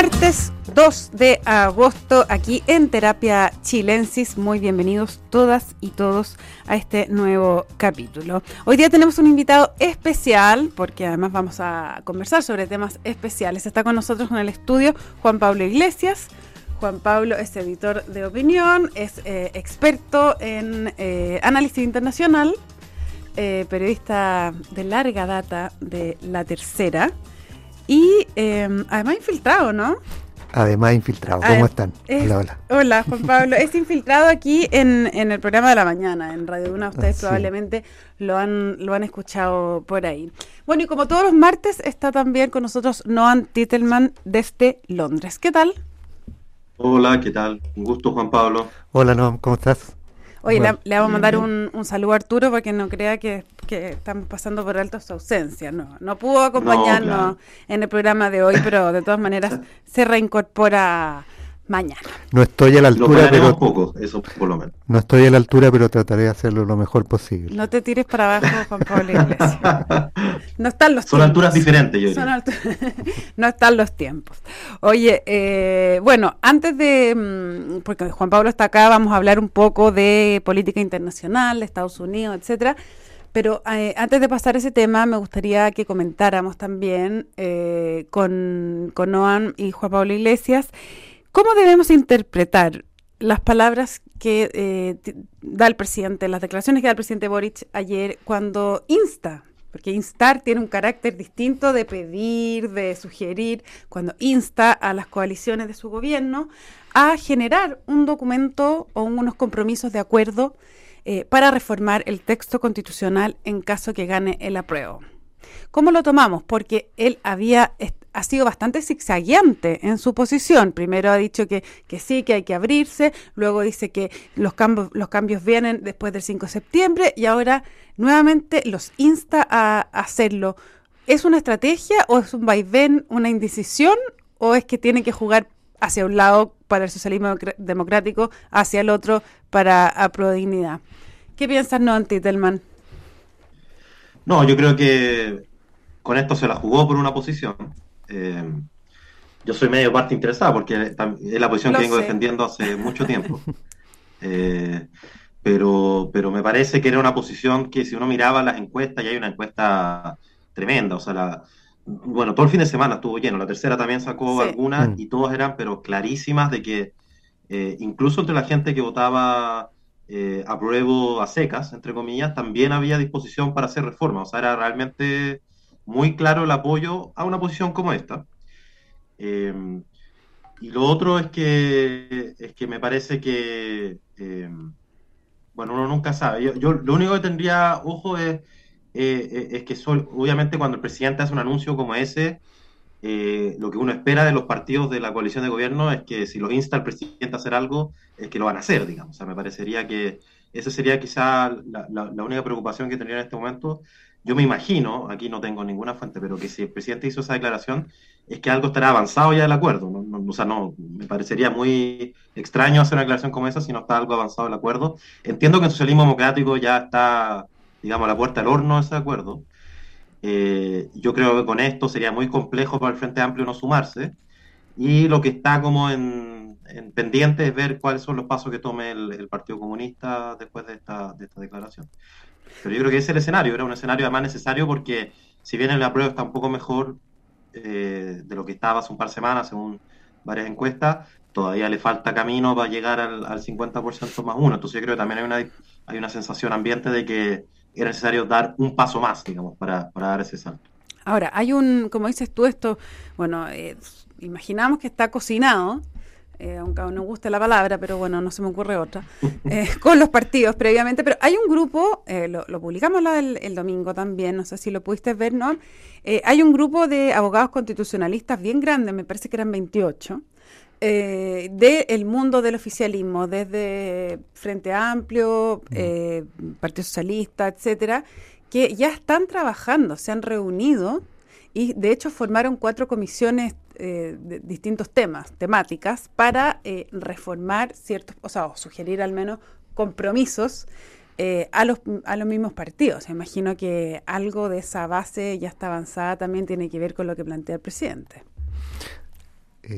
Martes 2 de agosto aquí en Terapia Chilensis. Muy bienvenidos todas y todos a este nuevo capítulo. Hoy día tenemos un invitado especial porque además vamos a conversar sobre temas especiales. Está con nosotros en el estudio Juan Pablo Iglesias. Juan Pablo es editor de opinión, es eh, experto en eh, análisis internacional, eh, periodista de larga data de La Tercera y em, además infiltrado, ¿no? Además infiltrado. ¿Cómo están? hola, hola. Hola, Juan Pablo. es infiltrado aquí en, en, el programa de la mañana, en Radio Una. Ustedes ah, probablemente lo han, lo han escuchado por ahí. Bueno, y como todos los martes, está también con nosotros Noam Titelman desde Londres. ¿Qué tal? Hola, ¿qué tal? Un gusto, Juan Pablo. Hola, Noam, ¿cómo estás? Oye, le, vamos a mandar un, un, saludo a Arturo porque no crea que, estamos pasando por alto su ausencia. No, no pudo acompañarnos en el programa de hoy, pero de todas maneras se reincorpora mañana. No estoy a la altura, pero poco, eso por lo menos. No estoy a la altura, pero trataré de hacerlo lo mejor posible. No te tires para abajo, Juan Pablo Iglesias. No están los Son alturas diferentes, yo diría. no están los tiempos. Oye, eh, bueno, antes de mm, porque Juan Pablo está acá, vamos a hablar un poco de política internacional, de Estados Unidos, etcétera. Pero eh, antes de pasar ese tema, me gustaría que comentáramos también eh, con, con Noam y Juan Pablo Iglesias ¿Cómo debemos interpretar las palabras que eh, da el presidente, las declaraciones que da el presidente Boric ayer cuando insta? Porque instar tiene un carácter distinto de pedir, de sugerir, cuando insta a las coaliciones de su gobierno a generar un documento o unos compromisos de acuerdo eh, para reformar el texto constitucional en caso que gane el apruebo. ¿Cómo lo tomamos? Porque él había ha sido bastante zigzagueante en su posición. Primero ha dicho que, que sí, que hay que abrirse, luego dice que los cambios, los cambios vienen después del 5 de septiembre y ahora nuevamente los insta a hacerlo. ¿Es una estrategia o es un vaivén, una indecisión o es que tiene que jugar hacia un lado para el socialismo democrático, hacia el otro para Aprodignidad? ¿Qué piensas, no, Antitelman? No, yo creo que con esto se la jugó por una posición. Eh, yo soy medio parte interesada porque es la posición que vengo defendiendo hace mucho tiempo. Eh, pero, pero me parece que era una posición que si uno miraba las encuestas, y hay una encuesta tremenda, o sea, la, bueno, todo el fin de semana estuvo lleno, la tercera también sacó algunas mm. y todas eran, pero clarísimas de que eh, incluso entre la gente que votaba apruebo a secas, entre comillas, también había disposición para hacer reformas, o sea, era realmente muy claro el apoyo a una posición como esta. Eh, y lo otro es que, es que me parece que, eh, bueno, uno nunca sabe. Yo, lo único que tendría ojo es, eh, es que obviamente cuando el presidente hace un anuncio como ese, lo que uno espera de los partidos de la coalición de gobierno es que si lo insta el presidente a hacer algo, es que lo van a hacer, digamos. O sea, me parecería que esa sería quizá la, la única preocupación que tendría en este momento yo me imagino, aquí no tengo ninguna fuente, pero que si el presidente hizo esa declaración, es que algo estará avanzado ya del acuerdo. o sea, no, me parecería muy extraño hacer una declaración como esa si no está algo avanzado el acuerdo. Entiendo que en socialismo democrático ya está, digamos, a la puerta del horno ese acuerdo. Eh, yo creo que con esto sería muy complejo para el Frente Amplio no sumarse. Y lo que está como en, pendiente es ver cuáles son los pasos que tome el, Partido Comunista después de esta, de esta declaración. Pero yo creo que ese es el escenario, era un escenario además necesario porque si bien el prueba está un poco mejor eh, de lo que estaba hace un par de semanas, según varias encuestas, todavía le falta camino para llegar al, 50% más uno. Entonces yo creo que también hay una, hay una sensación ambiente de que era necesario dar un paso más, digamos, para, para dar ese salto. Ahora, hay un, como dices tú, esto, bueno, eh, imaginamos que está cocinado, eh, aunque no guste la palabra, pero bueno, no se me ocurre otra, eh, con los partidos previamente. Pero hay un grupo, eh, lo, publicamos el, domingo también, no sé si lo pudiste ver, ¿no? hay un grupo de abogados constitucionalistas bien grande, me parece que eran 28, del mundo del oficialismo, desde Frente Amplio, Partido Socialista, etcétera, que ya están trabajando, se han reunido y de hecho formaron cuatro comisiones eh, de distintos temas, temáticas, para eh, reformar ciertos, o sea, o sugerir al menos compromisos eh, a, los, a los mismos partidos. Imagino que algo de esa base ya está avanzada también tiene que ver con lo que plantea el presidente.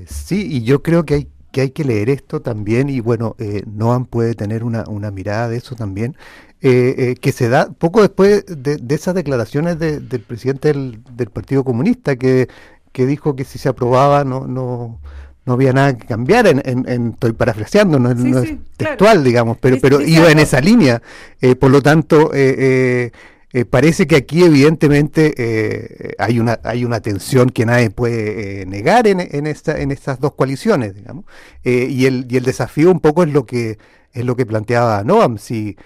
Sí, y yo creo que hay que leer esto también y bueno, Noam puede tener una, una mirada de eso también, que se da poco después de, esas declaraciones del presidente del, Partido Comunista que, que, dijo que si se aprobaba no, no, no había nada que cambiar, en, en, estoy parafraseando, no, es textual, digamos, pero, pero iba en esa línea. por lo tanto, eh, eh, parece que aquí evidentemente eh, hay una hay una tensión que nadie puede eh, negar en, en, esta, en estas dos coaliciones, digamos. y, el, y el desafío un poco es lo que es lo que planteaba Noam, si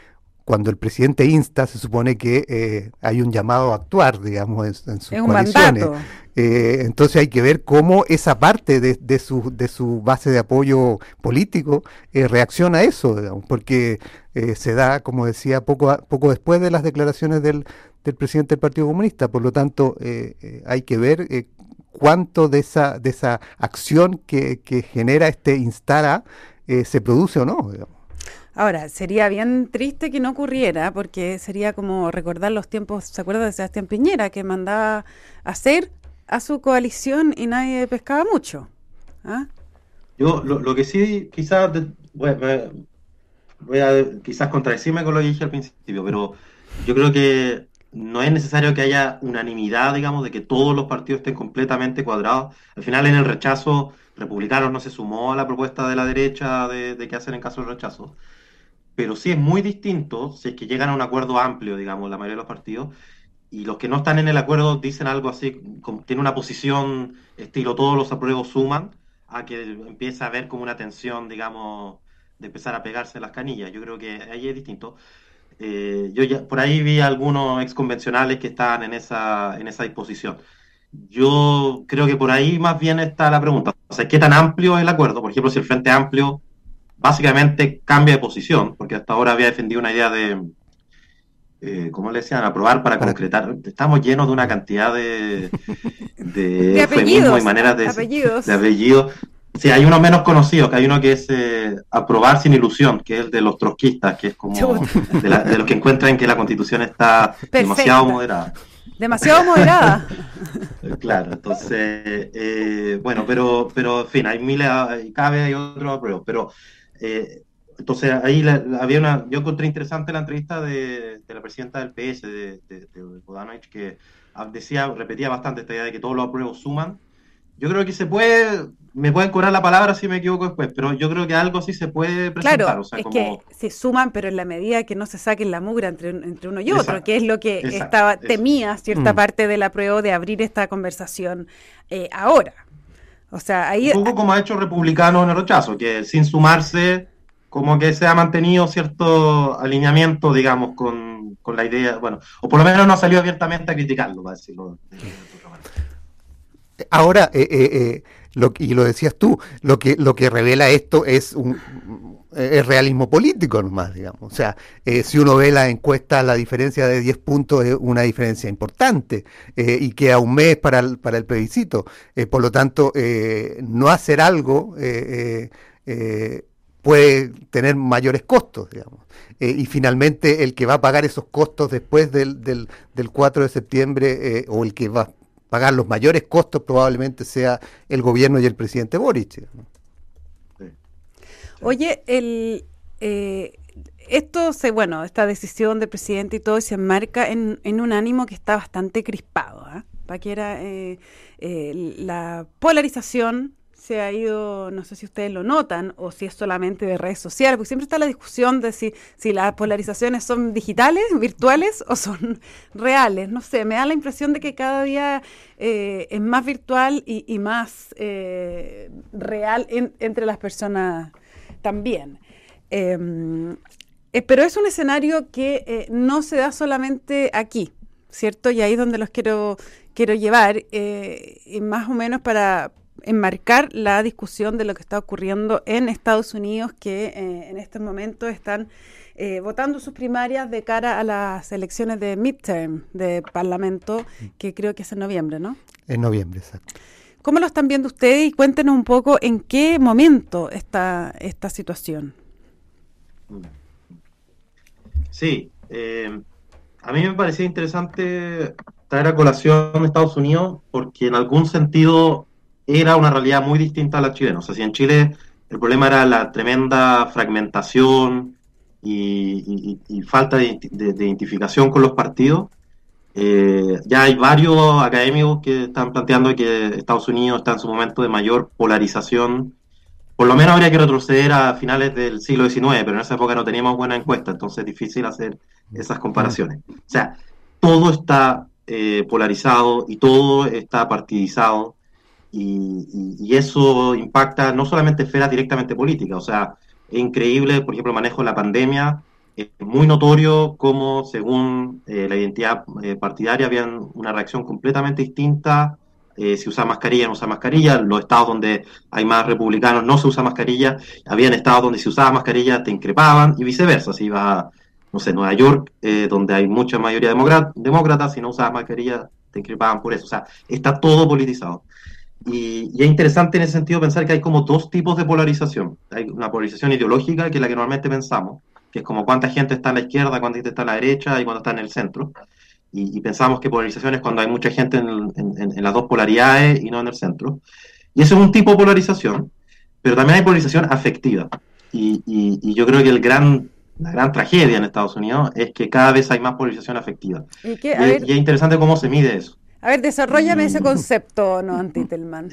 cuando el presidente insta, se supone que eh, hay un llamado a actuar, digamos, en, sus coaliciones. Eh, entonces hay que ver cómo esa parte de, su, de su base de apoyo político eh, reacciona a eso, digamos, porque se da, como decía, poco, poco después de las declaraciones del, del presidente del Partido Comunista. Por lo tanto, hay que ver cuánto de esa, de esa acción que, que genera este instara se produce o no. Digamos. Ahora, sería bien triste que no ocurriera, porque sería como recordar los tiempos, ¿se acuerda de Sebastián Piñera, que mandaba hacer a su coalición y nadie pescaba mucho? ¿Ah? Yo lo, que sí, quizás, voy, a quizás contradecirme con lo que dije al principio, pero yo creo que no es necesario que haya unanimidad, digamos, de que todos los partidos estén completamente cuadrados. Al final, en el rechazo, republicanos no se sumó a la propuesta de la derecha de, de qué hacer en caso del rechazo pero sí es muy distinto si es que llegan a un acuerdo amplio, digamos, la mayoría de los partidos, y los que no están en el acuerdo dicen algo así, tiene una posición estilo todos los apruebos suman, a que empieza a haber como una tensión, digamos, de empezar a pegarse las canillas. Yo creo que ahí es distinto. Eh, yo ya, por ahí vi algunos exconvencionales que estaban en esa, en esa disposición. Yo creo que por ahí más bien está la pregunta. O ¿qué tan amplio es el acuerdo? Por ejemplo, si el Frente Amplio básicamente cambia de posición, porque hasta ahora había defendido una idea de, eh, ¿cómo le decían? Aprobar para concretar. Estamos llenos de una cantidad de, de, apellidos, y maneras de apellidos. de apellidos. Sí, hay uno menos conocido, que hay uno que es eh, aprobar sin ilusión, que es el de los trotskistas, que es como de, los que encuentran que la constitución está demasiado moderada. Demasiado moderada. claro, entonces, eh, bueno, pero, pero en fin, hay miles, cabe, hay otros apruebos, pero eh, entonces ahí había una, yo encontré interesante la entrevista de, la presidenta del PS, de, de, que decía, repetía bastante esta idea de que todos los apruebos suman. Yo creo que se puede, me pueden cobrar la palabra si me equivoco después, pero yo creo que algo sí se puede presentar. Claro, es que se suman, pero en la medida que no se saquen la mugra entre, entre uno y otro, que es lo que estaba temía cierta mm. parte de la prueba de abrir esta conversación eh, ahora. O sea, ahí... Un poco como ha hecho republicanos en el rechazo, que sin sumarse, como que se ha mantenido cierto alineamiento, digamos, con, la idea, bueno, o por lo menos no ha salido abiertamente a criticarlo, para decirlo Ahora, eh, eh, eh, lo, y lo decías tú, lo que, lo que revela esto es un, es eh, realismo político nomás, digamos. O sea, eh, si uno ve la encuesta, la diferencia de 10 puntos es una diferencia importante eh, y queda un mes para el, para el plebiscito. por lo tanto, no hacer algo puede tener mayores costos, digamos. y finalmente, el que va a pagar esos costos después del, del, del 4 de septiembre, o el que va a pagar los mayores costos probablemente sea el gobierno y el presidente Boric. Oye, el, eh, esto se, bueno, esta decisión del presidente y todo se enmarca en, en un ánimo que está bastante crispado. ¿eh? Para que era eh, eh, la polarización se ha ido, no sé si ustedes lo notan o si es solamente de redes sociales, porque siempre está la discusión de si, si las polarizaciones son digitales, virtuales o son reales. No sé, me da la impresión de que cada día es más virtual y, y más real entre las personas también. Em, eh, pero es un escenario que eh, no se da solamente aquí, ¿cierto? Y ahí es donde los quiero, quiero llevar, eh, y más o menos para enmarcar la discusión de lo que está ocurriendo en Estados Unidos, que en estos momentos están votando sus primarias de cara a las elecciones de midterm de Parlamento, que creo que es en noviembre, ¿no? En noviembre, exacto. ¿Cómo lo están viendo ustedes y cuéntenos un poco en qué momento está esta situación? Sí, eh, a mí me parecía interesante traer a colación Estados Unidos porque en algún sentido era una realidad muy distinta a la chilena. O sea, si en Chile el problema era la tremenda fragmentación y, falta de, identificación con los partidos, eh, ya hay varios académicos que están planteando que Estados Unidos está en su momento de mayor polarización. Por lo menos habría que retroceder a finales del siglo XIX, pero en esa época no teníamos buena encuesta, entonces es difícil hacer esas comparaciones. O sea, todo está eh, polarizado y todo está partidizado y, eso impacta no solamente esferas directamente políticas, o sea, es increíble, por ejemplo, el manejo de la pandemia, es muy notorio cómo según eh, la identidad eh, partidaria había una reacción completamente distinta si usa mascarilla no usa mascarilla, los estados donde hay más republicanos no se usa mascarilla, habían estados donde si usaba mascarilla te increpaban y viceversa, si iba no sé, Nueva York, eh, donde hay mucha mayoría demócratas, si no usas mascarilla, te increpaban por eso. O sea, está todo politizado. Y, es interesante en ese sentido pensar que hay como dos tipos de polarización. Hay una polarización ideológica, que es la que normalmente pensamos, que es como cuánta gente está en la izquierda, cuánta gente está en la derecha y cuánta está en el centro. Y, pensamos que polarización es cuando hay mucha gente en, las dos polaridades y no en el centro. Y eso es un tipo de polarización, pero también hay polarización afectiva. Y, y, yo creo que el gran la gran tragedia en Estados Unidos es que cada vez hay más polarización afectiva. Y, es interesante cómo se mide eso. A ver, desarrollame ese concepto, ¿no, Antitelman?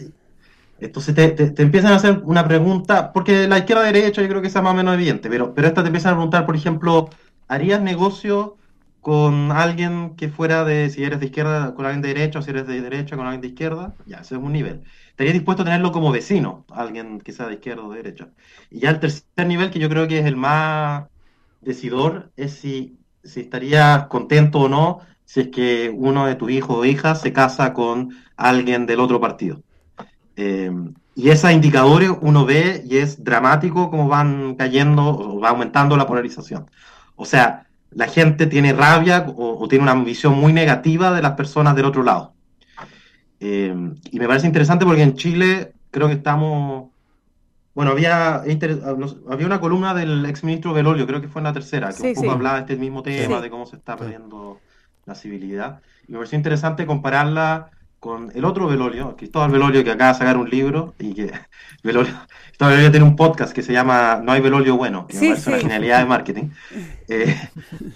Entonces te, te, empiezan a hacer una pregunta, porque la izquierda derecha yo creo que es más o menos evidente, pero, pero esta te empiezan a preguntar, por ejemplo, ¿harías negocio con alguien que fuera de, si eres de izquierda, con alguien de derecha, o si eres de derecha, con alguien de izquierda? Ya, ese es un nivel. ¿Estarías dispuesto a tenerlo como vecino, alguien que sea de izquierda o de derecha? Y ya el tercer nivel, que yo creo que es el más decidor es si, si estarías contento o no si es que uno de tus hijos o hijas se casa con alguien del otro partido. Eh, y esos indicadores uno ve y es dramático como van cayendo o va aumentando la polarización. O sea, la gente tiene rabia o, tiene una visión muy negativa de las personas del otro lado. Eh, y me parece interesante porque en Chile creo que estamos bueno, había, ah, había una columna del exministro Belolio, creo que fue en la tercera, que un poco hablaba de este mismo tema, de cómo se está perdiendo la civilidad. Y me pareció interesante compararla con el otro Belolio, Cristóbal Belolio, que acaba de sacar un libro y que Belolio, Cristóbal Belolio tiene un podcast que se llama No hay Belolio bueno, que me parece una genialidad de marketing, eh,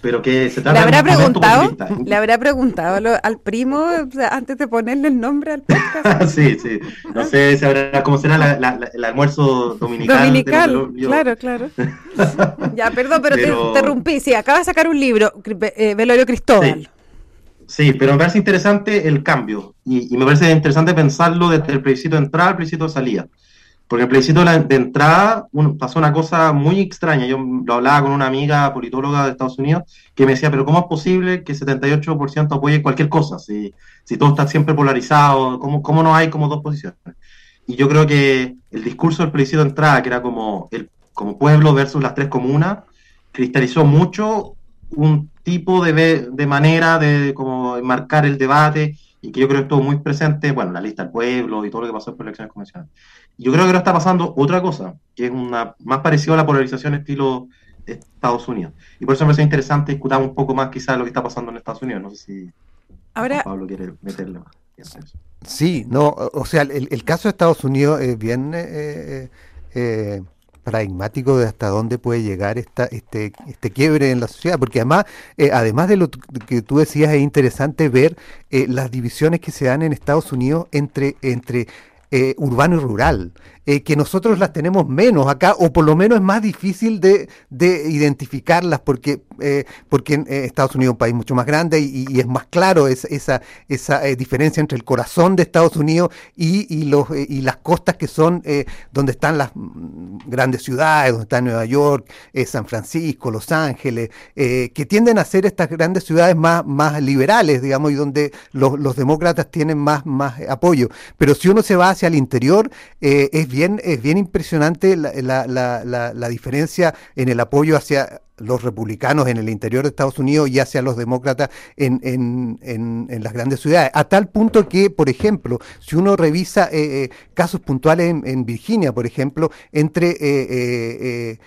pero que se trata ¿Le habrá preguntado, ¿Le habrá preguntado al primo antes de ponerle el nombre al podcast? sí, sí, no sé cómo será el almuerzo dominical. Dominical, claro, claro. ya, perdón, pero, te interrumpí, sí, acaba de sacar un libro, eh, Belolio Cristóbal. Sí, pero me parece interesante el cambio y, me parece interesante pensarlo desde el plebiscito de entrada al plebiscito de salida. Porque el plebiscito de, entrada pasó una cosa muy extraña. Yo lo hablaba con una amiga politóloga de Estados Unidos que me decía, pero ¿cómo es posible que 78% apoye cualquier cosa? Si, si todo está siempre polarizado, ¿cómo, ¿cómo no hay como dos posiciones? Y yo creo que el discurso del plebiscito de entrada, que era como el como pueblo versus las tres comunas, cristalizó mucho un tipo de, de manera de como marcar el debate y que yo creo que estuvo muy presente, bueno, la lista del pueblo y todo lo que pasó por elecciones convencionales. Yo creo que ahora está pasando otra cosa, que es una más parecido a la polarización estilo Estados Unidos. Y por eso me parece interesante discutir un poco más quizás lo que está pasando en Estados Unidos. No sé si ahora, Pablo quiere meterle más. Sí, no, o sea, el, el caso de Estados Unidos es bien eh, eh, eh pragmático de hasta dónde puede llegar esta, este, este quiebre en la sociedad, porque además, eh, además de lo que tú decías, es interesante ver eh, las divisiones que se dan en Estados Unidos entre, entre eh, urbano y rural. Eh, que nosotros las tenemos menos acá, o por lo menos es más difícil de, de identificarlas, porque, eh, porque en Estados Unidos es un país mucho más grande y, es más claro esa, esa diferencia entre el corazón de Estados Unidos y, y los, y las costas que son donde están las mm, grandes ciudades, donde está Nueva York, San Francisco, Los Ángeles, que tienden a ser estas grandes ciudades más, más liberales, digamos, y donde los, los demócratas tienen más, más apoyo. Pero si uno se va hacia el interior, es es bien impresionante la, diferencia en el apoyo hacia los republicanos en el interior de Estados Unidos y hacia los demócratas en, las grandes ciudades. A tal punto que, por ejemplo, si uno revisa eh, eh, casos puntuales en, Virginia, por ejemplo, entre eh,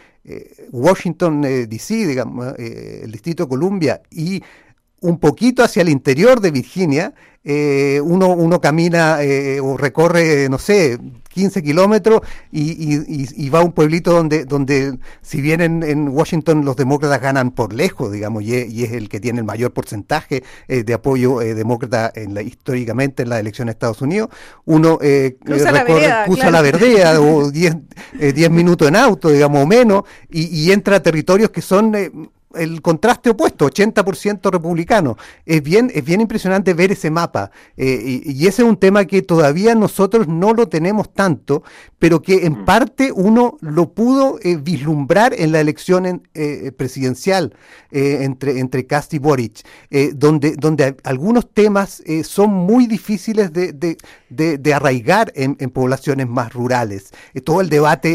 Washington, D.C., digamos, el Distrito de Columbia y un poquito hacia el interior de Virginia, eh, uno, uno camina eh, o recorre, no sé, 15 kilómetros y, va a un pueblito donde, donde si bien en, Washington los demócratas ganan por lejos, digamos, y es, el que tiene el mayor porcentaje eh, de apoyo demócrata en la, históricamente en la elección de Estados Unidos, uno cruza, la, verdea, cruza la verdea o 10 minutos en auto, digamos, o menos, y, entra a territorios que son el contraste opuesto, 80% republicano. Es bien, es bien impresionante ver ese mapa. Eh, y, ese es un tema que todavía nosotros no lo tenemos tanto, pero que en mm. parte uno lo pudo eh, vislumbrar en la elección eh, presidencial entre, entre Cast y Boric, donde, donde algunos temas son muy difíciles de, de, arraigar en, poblaciones más rurales. todo el debate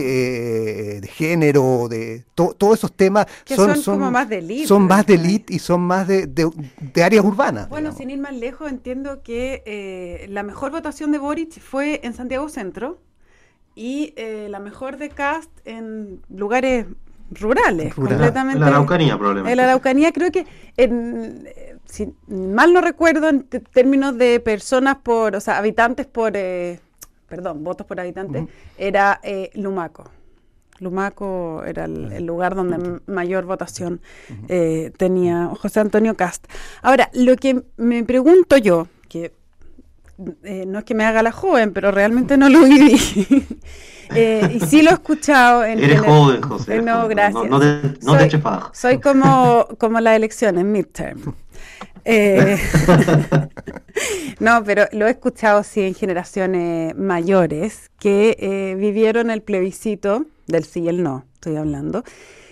de género, de todos esos temas son, son, más son más de elite y son más de, áreas urbanas. Bueno, sin ir más lejos, entiendo que eh, la mejor votación de Boric fue en Santiago Centro y eh, la mejor de Cast en lugares rurales, completamente. En la Araucanía, probablemente. En la Araucanía, creo que, en, si mal no recuerdo, en términos de personas por, o sea, habitantes por, eh, perdón, votos por habitantes, era Lumaco. Lumaco era el, lugar donde mayor votación eh, tenía José Antonio Cast. Ahora, lo que me pregunto yo, que eh, no es que me haga la joven, pero realmente no lo viví. eh, y sí lo he escuchado. En, Eres joven, José. no, gracias. No, te, no soy, te Soy como, como la elección en midterm. Eh, no, pero lo he escuchado sí en generaciones mayores que eh, vivieron el plebiscito del sí y el no, estoy hablando.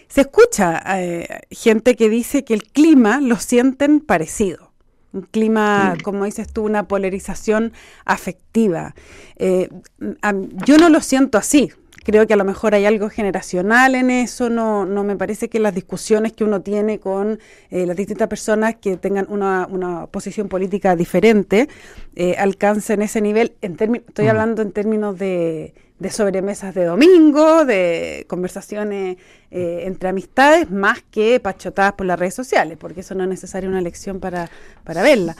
Se escucha eh, gente que dice que el clima lo sienten parecido. Un clima, como dices tú, una polarización afectiva. yo no lo siento así, Creo que a lo mejor hay algo generacional en eso, no, no me parece que las discusiones que uno tiene con eh, las distintas personas que tengan una, una posición política diferente eh, alcancen ese nivel. En estoy hablando en términos de, de sobremesas de domingo, de conversaciones eh, entre amistades, más que pachotadas por las redes sociales, porque eso no es necesario una elección para, para verla.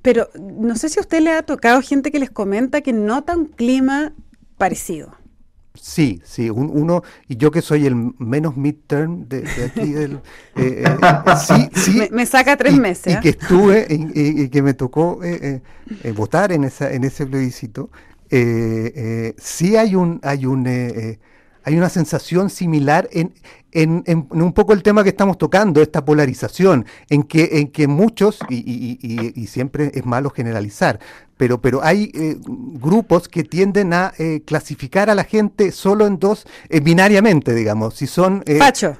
pero no sé si a usted le ha tocado gente que les comenta que nota un clima parecido. Sí, sí, uno, y yo que soy el menos midterm de, aquí del... Eh, eh, eh, sí, sí. Me, saca tres meses. Y que estuve, y, que me tocó votar en, esa, en ese plebiscito, sí hay un... Hay un hay una sensación similar en, en, en, un poco el tema que estamos tocando, esta polarización, en que, en que muchos, y, y, y, siempre es malo generalizar, pero, pero hay eh, grupos que tienden a eh, clasificar a la gente solo en dos, eh, binariamente, digamos, si son,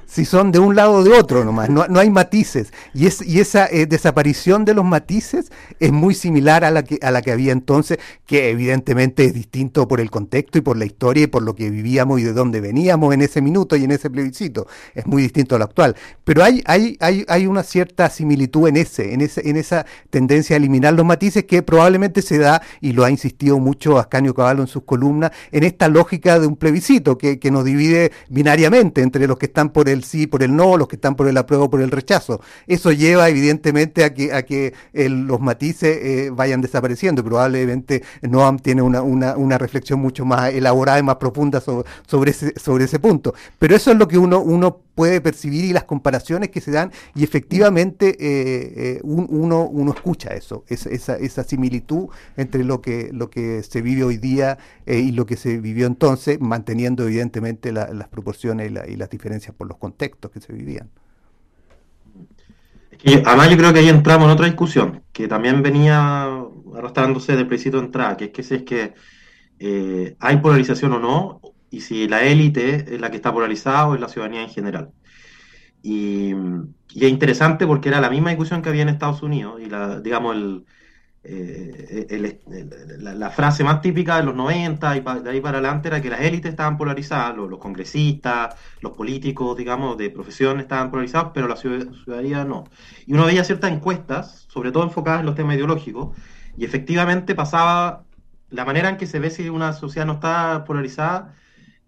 si son de un lado o de otro nomás, no, no hay matices. Y, es, y esa desaparición de los matices es muy similar a la, que, a la que había entonces, que evidentemente es distinto por el contexto y por la historia y por lo que vivíamos y de dónde veníamos en ese minuto y en ese plebiscito. Es muy distinto a lo actual. Pero hay, hay, hay, hay una cierta similitud en ese, en ese, en esa tendencia a eliminar los matices que probablemente se da, y lo ha insistido mucho Ascanio Caballo en sus columnas, en esta lógica de un plebiscito que, nos divide binariamente entre los que están por el sí, por el no, los que están por el apruebo, por el rechazo. Eso lleva evidentemente a que, a que los matices eh, vayan desapareciendo. Probablemente Noam tiene una, una, una, reflexión mucho más elaborada y más profunda sobre, sobre, ese, sobre ese punto. Pero eso es lo que uno, uno puede percibir y las comparaciones que se dan y efectivamente eh, eh, uno, uno escucha eso, esa, esa, similitud entre lo que, lo que se vive hoy día eh, y lo que se vivió entonces, manteniendo evidentemente las proporciones y, las diferencias por los contextos que se vivían. además yo creo que ahí entramos en otra discusión, que también venía arrastrándose del principio de entrada, que es que si es que hay polarización o no, y si la élite es la que está polarizada o es la ciudadanía en general. Y, es interesante porque era la misma discusión que había en Estados Unidos y la, digamos, el, eh, la, frase más típica de los 90 y de ahí para adelante era que las élites estaban polarizadas, los, congresistas, los políticos, digamos, de profesión estaban polarizados, pero la ciudadanía no. Y uno veía ciertas encuestas, sobre todo enfocadas en los temas ideológicos, y efectivamente pasaba la manera en que se ve si una sociedad no está polarizada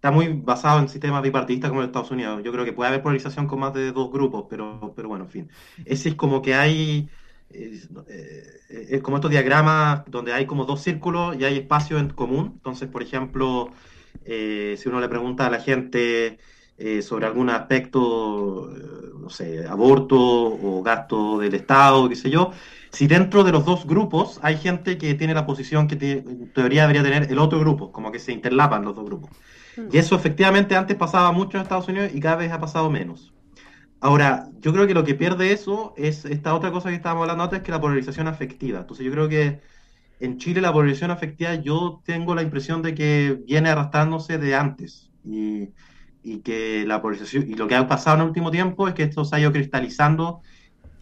está muy basado en sistemas bipartidistas como en Estados Unidos. Yo creo que puede haber polarización con más de dos grupos, pero, pero bueno, en fin. Ese es como que hay, es, eh, como estos diagramas donde hay como dos círculos y hay espacio en común. Entonces, por ejemplo, eh, si uno le pregunta a la gente eh, sobre algún aspecto, no sé, aborto o gasto del Estado, qué sé yo, si dentro de los dos grupos hay gente que tiene la posición que en teoría debería tener el otro grupo, como que se interlapan los dos grupos. Y eso efectivamente antes pasaba mucho en Estados Unidos y cada vez ha pasado menos. Ahora, yo creo que lo que pierde eso es esta otra cosa que estábamos hablando antes, que es la polarización afectiva. Entonces yo creo que en Chile la polarización afectiva yo tengo la impresión de que viene arrastrándose de antes. Y, y que la polarización, y lo que ha pasado en el último tiempo es que esto se ha ido cristalizando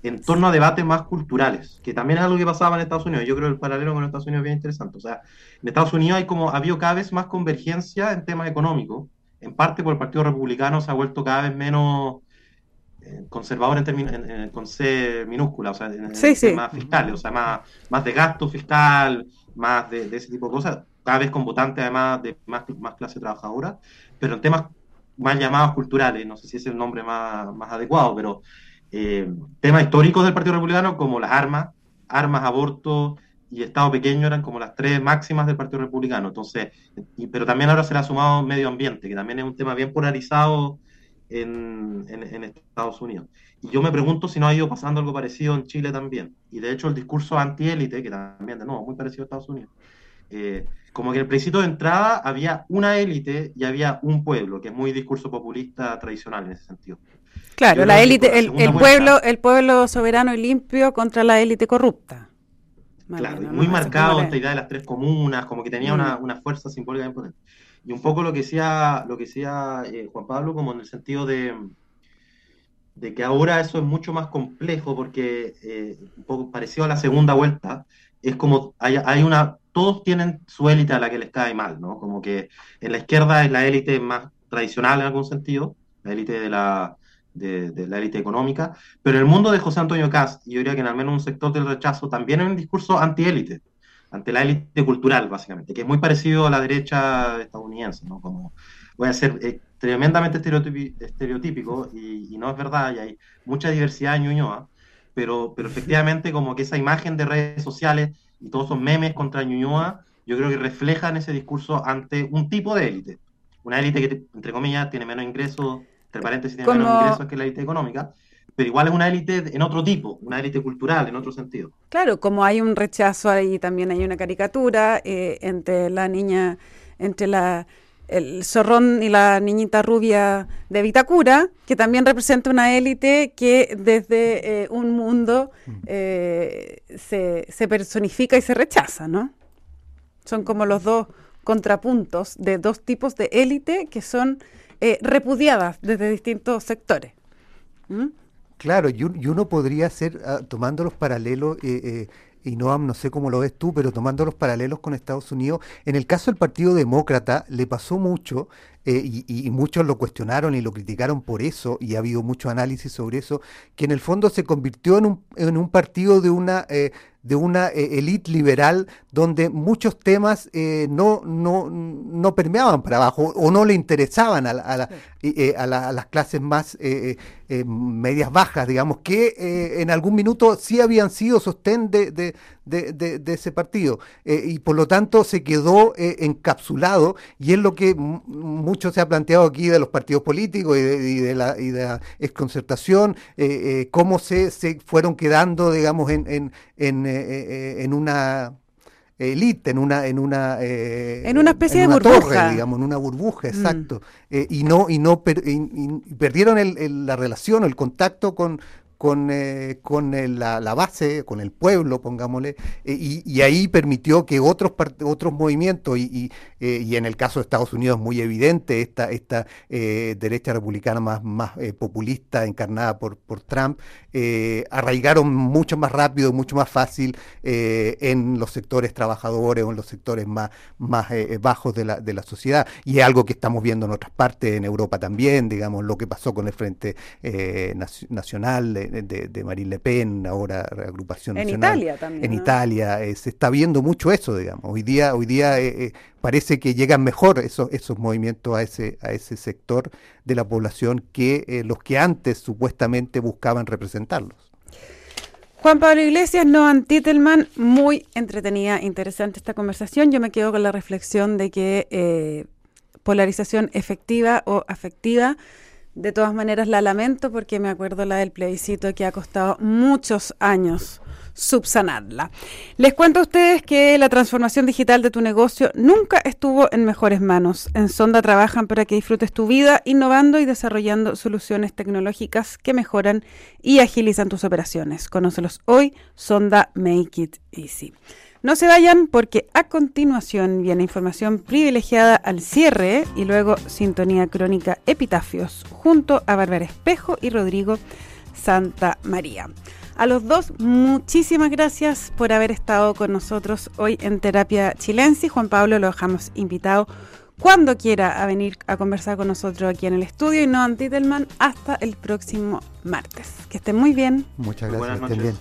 en torno a debates más culturales, que también es algo que pasaba en Estados Unidos. Yo creo que el paralelo con Estados Unidos es bien interesante. O sea, en Estados Unidos hay como, ha habido cada vez más convergencia en temas económicos, en parte por el Partido Republicano se ha vuelto cada vez menos eh, conservador en, en, con C minúscula, o sea, en, temas fiscales, o sea, más, más de gasto fiscal, más de, ese tipo de cosas, cada vez con votantes además de más, más clase trabajadora, pero en temas más llamados culturales, no sé si es el nombre más, más adecuado, pero eh, temas históricos del Partido Republicano como las armas, armas, aborto y Estado pequeño eran como las tres máximas del Partido Republicano. Entonces, pero también ahora se le ha sumado medio ambiente, que también es un tema bien polarizado en, Estados Unidos. Y yo me pregunto si no ha ido pasando algo parecido en Chile también. Y de hecho el discurso antiélite, que también, de nuevo, muy parecido a Estados Unidos. Eh, como que el plebiscito de entrada había una élite y había un pueblo, que es muy discurso populista tradicional en ese sentido. Claro, la élite, el, pueblo, el pueblo soberano y limpio contra la élite corrupta. claro, muy marcado esta idea de las tres comunas, como que tenía una, mm. fuerza simbólica importante. Y un poco lo que decía, lo que decía eh, Juan Pablo, como en el sentido de, de que ahora eso es mucho más complejo, porque eh, un poco parecido a la segunda vuelta, es como hay, hay una, todos tienen su élite a la que les cae mal, ¿no? Como que en la izquierda es la élite más tradicional en algún sentido, la élite de la, de, la élite económica, pero en el mundo de José Antonio Cast, yo diría que en al menos un sector del rechazo, también hay un discurso anti-élite, ante la élite cultural, básicamente, que es muy parecido a la derecha estadounidense, ¿no? Como voy a ser eh, tremendamente estereotípico, y, no es verdad, y hay mucha diversidad en Ñuñoa, pero, pero efectivamente como que esa imagen de redes sociales y todos esos memes contra Ñuñoa, yo creo que reflejan ese discurso ante un tipo de élite, una élite que, entre comillas, tiene menos ingresos entre paréntesis, tiene menos ingresos que la élite económica, pero igual es una élite en otro tipo, una élite cultural, en otro sentido. Claro, como hay un rechazo ahí, también hay una caricatura eh, entre la niña, entre la el zorrón y la niñita rubia de Vitacura, que también representa una élite que desde eh, un mundo mm. eh, se, se, personifica y se rechaza, ¿no? Son como los dos contrapuntos de dos tipos de élite que son eh, repudiadas desde distintos sectores. ¿Mm? Claro, y, uno podría ser, ah, tomando los paralelos, eh, eh, y no, no sé cómo lo ves tú, pero tomando los paralelos con Estados Unidos, en el caso del Partido Demócrata le pasó mucho, y, muchos lo cuestionaron y lo criticaron por eso, y ha habido mucho análisis sobre eso, que en el fondo se convirtió en un, en un partido de una de una eh, élite liberal donde muchos temas eh, no, no, no, permeaban para abajo o no le interesaban a, a, eh, a, las clases más medias bajas, digamos, que en algún minuto sí habían sido sostén de, de, de, ese partido. y por lo tanto se quedó encapsulado y es lo que mucho se ha planteado aquí de los partidos políticos y de, la, y de la exconcertación, cómo se, se fueron quedando, digamos, en, en, en eh, eh, en una élite, en una en una eh, en una especie de burbuja, digamos, en una burbuja, mm. exacto, y no y no perdieron la relación, el contacto con con, eh, con la, la, base, con el pueblo, pongámosle, eh, y, y, ahí permitió que otros, otros movimientos, y, y, eh, y, en el caso de Estados Unidos es muy evidente esta, esta derecha republicana más, más populista encarnada por, por Trump, arraigaron mucho más rápido, mucho más fácil en los sectores trabajadores o en los sectores más, más bajos de la, de la sociedad, y es algo que estamos viendo en otras partes, en Europa también, digamos, lo que pasó con el Frente Nacional de, Marine Le Pen, ahora agrupación en Italia también. En Italia se está viendo mucho eso, digamos. Hoy día, hoy día parece que llegan mejor esos, esos movimientos a ese, a ese sector de la población que los que antes supuestamente buscaban representarlos. Juan Pablo Iglesias, Noan Titelman, muy entretenida, interesante esta conversación. Yo me quedo con la reflexión de que eh, polarización efectiva o afectiva, de todas maneras la lamento porque me acuerdo la del plebiscito que ha costado muchos años subsanarla. Les cuento a ustedes que la transformación digital de tu negocio nunca estuvo en mejores manos. En Sonda trabajan para que disfrutes tu vida innovando y desarrollando soluciones tecnológicas que mejoran y agilizan tus operaciones. Conócelos hoy, Sonda Make It Easy. No se vayan porque a continuación viene información privilegiada al cierre y luego sintonía crónica Epitafios junto a Bárbara Espejo y Rodrigo Santa María. A los dos, muchísimas gracias por haber estado con nosotros hoy en Terapia Chilense. Juan Pablo lo dejamos invitado cuando quiera a venir a conversar con nosotros aquí en el estudio y no Antitelman hasta el próximo martes. Que estén muy bien. Muchas gracias. Buenas noches.